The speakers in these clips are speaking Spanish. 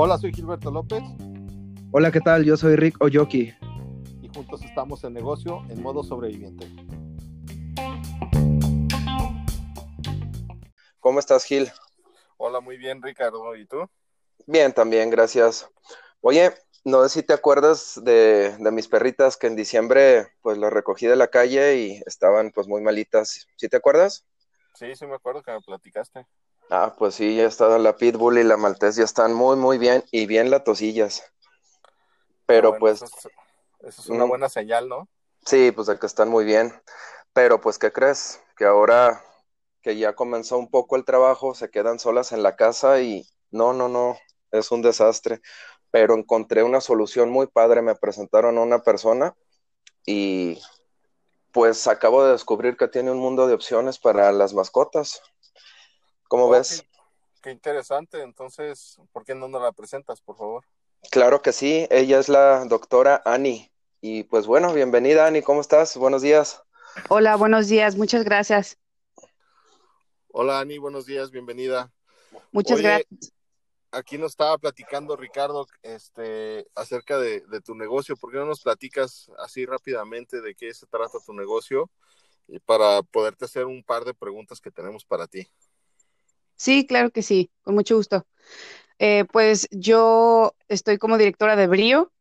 Hola, soy Gilberto López. Hola, ¿qué tal? Yo soy Rick Oyoki. Y juntos estamos en negocio en modo sobreviviente. ¿Cómo estás, Gil? Hola, muy bien, Ricardo. ¿Y tú? Bien, también, gracias. Oye, no sé si te acuerdas de, de, mis perritas que en diciembre pues las recogí de la calle y estaban pues muy malitas. ¿Sí te acuerdas? Sí, sí me acuerdo que me platicaste. Ah, pues sí, ya está la Pitbull y la Maltés, ya están muy, muy bien y bien latosillas. Pero bueno, pues... Eso es, eso es una mm, buena señal, ¿no? Sí, pues de que están muy bien. Pero pues, ¿qué crees? Que ahora que ya comenzó un poco el trabajo, se quedan solas en la casa y no, no, no, es un desastre. Pero encontré una solución muy padre, me presentaron a una persona y pues acabo de descubrir que tiene un mundo de opciones para las mascotas. ¿Cómo Oh, ves? Qué, qué interesante. Entonces, ¿por qué no nos la presentas, por favor? Claro que sí, ella es la doctora Annie. Y pues bueno, bienvenida Annie, ¿cómo estás? Buenos días. Hola, buenos días, muchas gracias. Hola, Ani, buenos días, bienvenida. Muchas Oye, gracias. aquí nos estaba platicando Ricardo este, acerca de, de tu negocio. ¿Por qué no nos platicas así rápidamente de qué se trata tu negocio? Y para poderte hacer un par de preguntas que tenemos para ti. Sí, claro que sí, con mucho gusto. Eh, pues yo estoy como directora de Brío.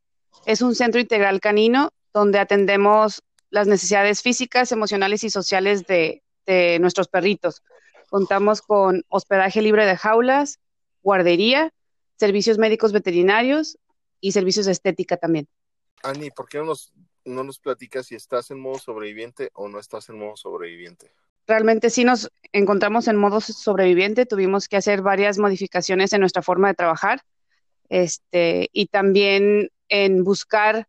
Es un centro integral canino donde atendemos las necesidades físicas, emocionales y sociales de, nuestros perritos. Contamos con hospedaje libre de jaulas, guardería, servicios médicos veterinarios y servicios de estética también. Ani, ¿por qué no nos, no nos platicas si estás en modo sobreviviente o no estás en modo sobreviviente? Realmente sí nos encontramos en modo sobreviviente, tuvimos que hacer varias modificaciones en nuestra forma de trabajar, este, y también en buscar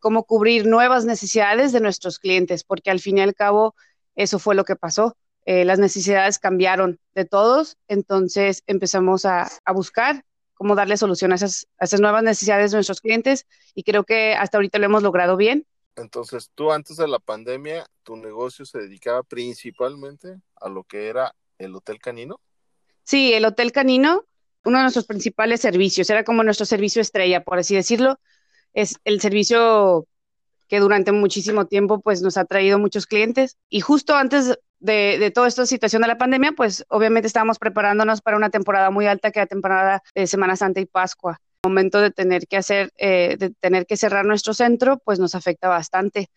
cómo cubrir nuevas necesidades de nuestros clientes, porque al fin y al cabo eso fue lo que pasó. Eh, las necesidades cambiaron de todos, entonces empezamos a, a buscar cómo darle solución a esas, a esas nuevas necesidades de nuestros clientes y creo que hasta ahorita lo hemos logrado bien. Entonces, tú antes de la pandemia, tu negocio se dedicaba principalmente a lo que era el hotel canino. Sí, el Hotel Canino, uno de nuestros principales servicios, era como nuestro servicio estrella, por así decirlo. Es el servicio que durante muchísimo tiempo pues nos ha traído muchos clientes y justo antes de, de, toda esta situación de la pandemia, pues obviamente estábamos preparándonos para una temporada muy alta que era temporada de Semana Santa y Pascua. Momento de tener que hacer, eh, de tener que cerrar nuestro centro, pues nos afecta bastante.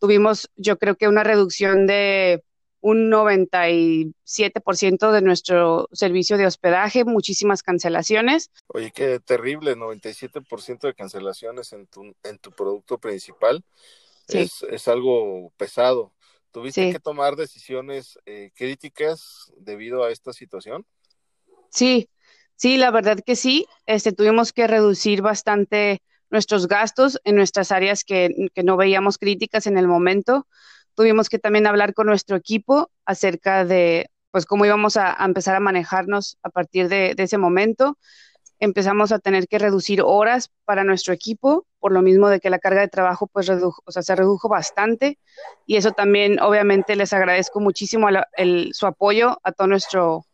Tuvimos, yo creo que una reducción de un 97% de nuestro servicio de hospedaje, muchísimas cancelaciones. Oye, qué terrible, 97% de cancelaciones en tu, en tu producto principal. Sí. Es, es algo pesado. ¿Tuviste Sí. que tomar decisiones eh, críticas debido a esta situación? Sí, sí, la verdad que sí. Este, tuvimos que reducir bastante nuestros gastos en nuestras áreas que, no veíamos críticas en el momento. Tuvimos que también hablar con nuestro equipo acerca de pues cómo íbamos a, empezar a manejarnos a partir de, ese momento. Empezamos a tener que reducir horas para nuestro equipo, por lo mismo de que la carga de trabajo pues redujo, se redujo bastante y eso también obviamente les agradezco muchísimo el, el, su apoyo a todo nuestro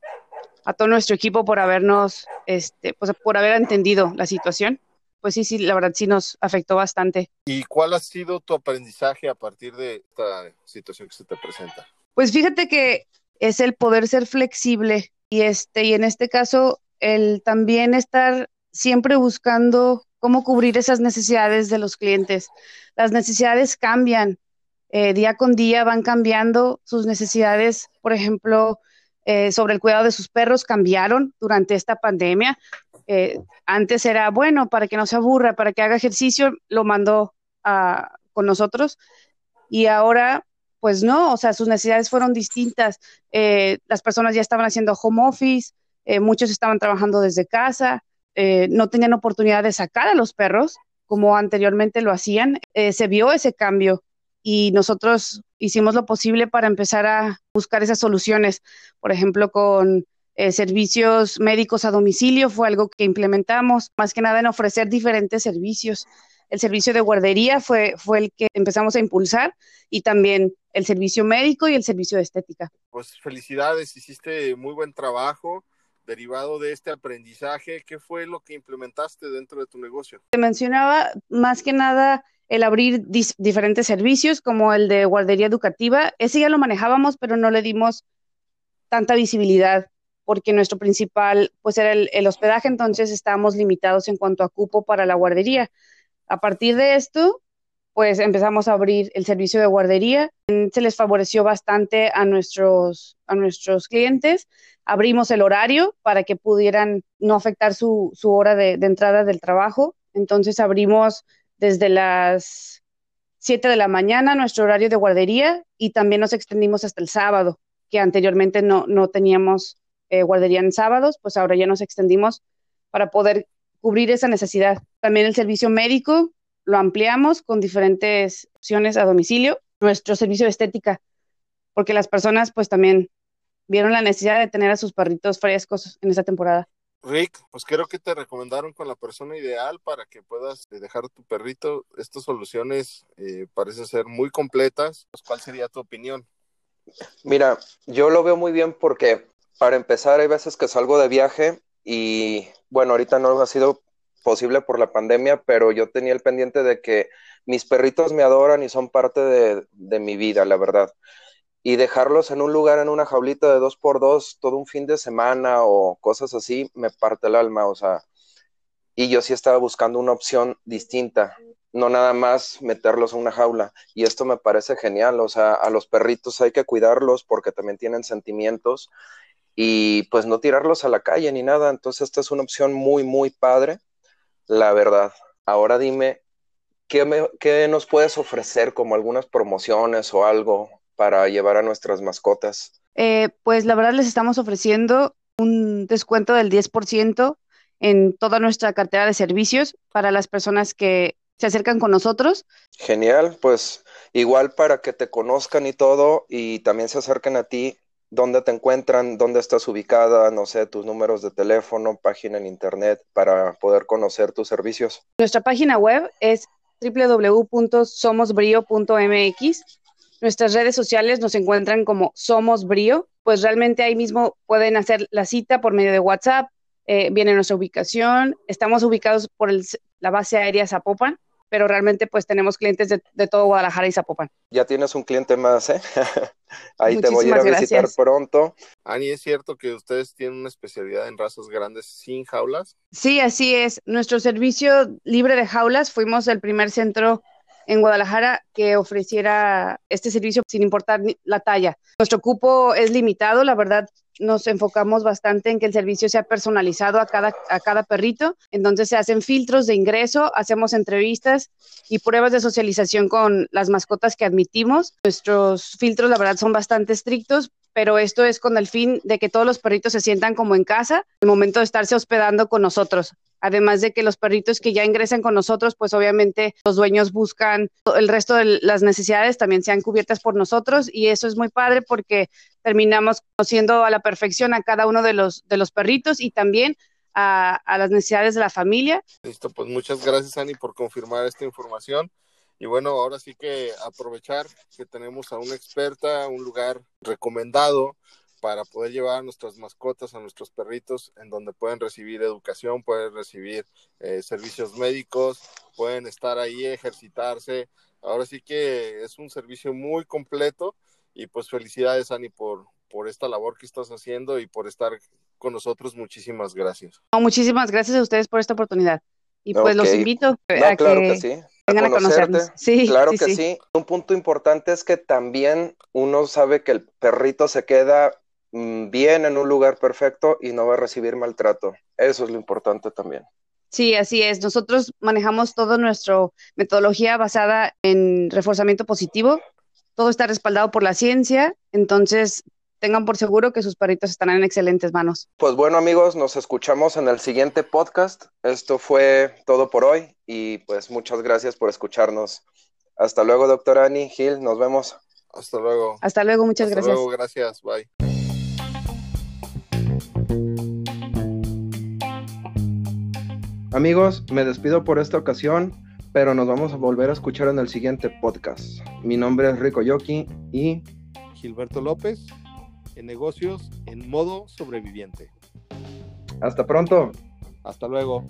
a todo nuestro equipo por habernos este pues por haber entendido la situación pues sí, sí, la verdad sí nos afectó bastante. ¿Y cuál ha sido tu aprendizaje a partir de esta situación que se te presenta? Pues fíjate que es el poder ser flexible y este y en este caso el también estar siempre buscando cómo cubrir esas necesidades de los clientes. Las necesidades cambian, eh, día con día van cambiando sus necesidades, por ejemplo, eh, sobre el cuidado de sus perros cambiaron durante esta pandemia. Eh, antes era, bueno, para que no se aburra, para que haga ejercicio, lo mandó a, con nosotros. Y ahora, pues no, o sea, sus necesidades fueron distintas. Eh, las personas ya estaban haciendo home office, muchos estaban trabajando desde casa, no tenían oportunidad de sacar a los perros como anteriormente lo hacían. Se vio ese cambio y nosotros hicimos lo posible para empezar a buscar esas soluciones. Por ejemplo, con eh, servicios médicos a domicilio fue algo que implementamos, más que nada en ofrecer diferentes servicios. el servicio de guardería fue, fue el que empezamos a impulsar y también el servicio médico y el servicio de estética. Pues felicidades, hiciste muy buen trabajo derivado de este aprendizaje. ¿Qué fue lo que implementaste dentro de tu negocio? Te mencionaba más que nada el abrir diferentes servicios como el de guardería educativa. Ese ya lo manejábamos, pero no le dimos tanta visibilidad porque nuestro principal pues era el, el hospedaje, entonces estábamos limitados en cuanto a cupo para la guardería. A partir de esto, pues empezamos a abrir el servicio de guardería. Se les favoreció bastante a nuestros, a nuestros clientes. Abrimos el horario para que pudieran no afectar su, su hora de, entrada del trabajo. Entonces abrimos desde las 7 de la mañana nuestro horario de guardería y también nos extendimos hasta el sábado, que anteriormente no, no teníamos eh, guardería en sábados, pues ahora ya nos extendimos para poder cubrir esa necesidad. También el servicio médico lo ampliamos con diferentes opciones a domicilio. Nuestro servicio de estética, porque las personas pues también vieron la necesidad de tener a sus perritos frescos en esta temporada. Rick, pues creo que te recomendaron con la persona ideal para que puedas eh, dejar a tu perrito. Estas soluciones eh, parecen ser muy completas. Pues, ¿Cuál sería tu opinión? Mira, yo lo veo muy bien porque para empezar hay veces que salgo de viaje y bueno, ahorita no ha sido posible por la pandemia, pero yo tenía el pendiente de que mis perritos me adoran y son parte de, de mi vida, la verdad. Y dejarlos en un lugar, en una jaulita de dos por dos, todo un fin de semana o cosas así, me parte el alma, o sea, y yo sí estaba buscando una opción distinta, no nada más meterlos en una jaula, y esto me parece genial, o sea, a los perritos hay que cuidarlos porque también tienen sentimientos y pues no tirarlos a la calle ni nada, entonces esta es una opción muy, muy padre, la verdad. Ahora dime, ¿qué, me, qué nos puedes ofrecer como algunas promociones o algo para llevar a nuestras mascotas? Eh, pues la verdad les estamos ofreciendo un descuento del 10% en toda nuestra cartera de servicios para las personas que se acercan con nosotros. Genial, pues igual para que te conozcan y todo y también se acerquen a ti, dónde te encuentran, dónde estás ubicada, no sé, tus números de teléfono, página en internet para poder conocer tus servicios. Nuestra página web es www.somosbrio.mx Nuestras redes sociales nos encuentran como Somos Brío, pues realmente ahí mismo pueden hacer la cita por medio de WhatsApp, eh, viene nuestra ubicación, estamos ubicados por la base aérea Zapopan, pero realmente pues tenemos clientes de, de, todo Guadalajara y Zapopan. Ya tienes un cliente más, ¿eh? Ahí Muchísimas te voy a ir a visitar pronto. Ani, ¿es cierto que ustedes tienen una especialidad en razas grandes sin jaulas? Sí, así es. Nuestro servicio libre de jaulas, fuimos el primer centro en Guadalajara que ofreciera este servicio sin importar la talla. Nuestro cupo es limitado, la verdad nos enfocamos bastante en que el servicio sea personalizado a cada, a cada perrito. Entonces se hacen filtros de ingreso, hacemos entrevistas y pruebas de socialización con las mascotas que admitimos. Nuestros filtros, la verdad, son bastante estrictos, pero esto es con el fin de que todos los perritos se sientan como en casa el momento de estarse hospedando con nosotros. Además de que los perritos que ya ingresan con nosotros, pues obviamente los dueños buscan el resto de las necesidades también sean cubiertas por nosotros y eso es muy padre porque terminamos conociendo a la perfección a cada uno de los, de los perritos y también a, a las necesidades de la familia. Listo, pues muchas gracias Ani por confirmar esta información. Y bueno, ahora sí que aprovechar que tenemos a una experta, un lugar recomendado para poder llevar a nuestras mascotas, a nuestros perritos, en donde pueden recibir educación, pueden recibir eh, servicios médicos, pueden estar ahí, ejercitarse. Ahora sí que es un servicio muy completo y pues felicidades, Ani, por, por esta labor que estás haciendo y por estar con nosotros. Muchísimas gracias. No, muchísimas gracias a ustedes por esta oportunidad. Y pues okay. los invito no, a claro que, que sí. vengan a, conocernos. Sí, claro sí, que sí. sí. Un punto importante es que también uno sabe que el perrito se queda bien en un lugar perfecto y no va a recibir maltrato. Eso es lo importante también. Sí, así es. Nosotros manejamos toda nuestra metodología basada en reforzamiento positivo. Todo está respaldado por la ciencia, entonces tengan por seguro que sus perritos estarán en excelentes manos. Pues bueno amigos, nos escuchamos en el siguiente podcast. Esto fue todo por hoy y pues muchas gracias por escucharnos. Hasta luego, doctora Ani, Gil, nos vemos. Hasta luego. Hasta luego, muchas Hasta gracias. luego, gracias. Bye. Amigos, me despido por esta ocasión. pero nos vamos a volver a escuchar en el siguiente podcast. Mi nombre es Rico Yoki y Gilberto López en negocios en modo sobreviviente. Hasta pronto. Hasta luego.